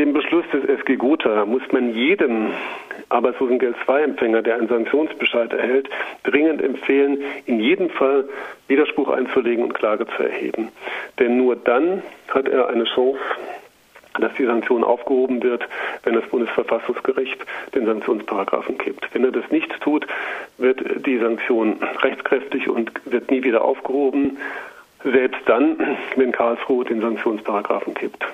dem Beschluss des SG Gotha muss man jedem Arbeitslosengeld II-Empfänger, der einen Sanktionsbescheid erhält, dringend empfehlen, in jedem Fall Widerspruch einzulegen und Klage zu erheben. Denn nur dann hat er eine Chance, dass die Sanktion aufgehoben wird, wenn das Bundesverfassungsgericht den Sanktionsparagraphen kippt. Wenn er das nicht tut, wird die Sanktion rechtskräftig und wird nie wieder aufgehoben, selbst dann, wenn Karlsruhe den Sanktionsparagraphen kippt.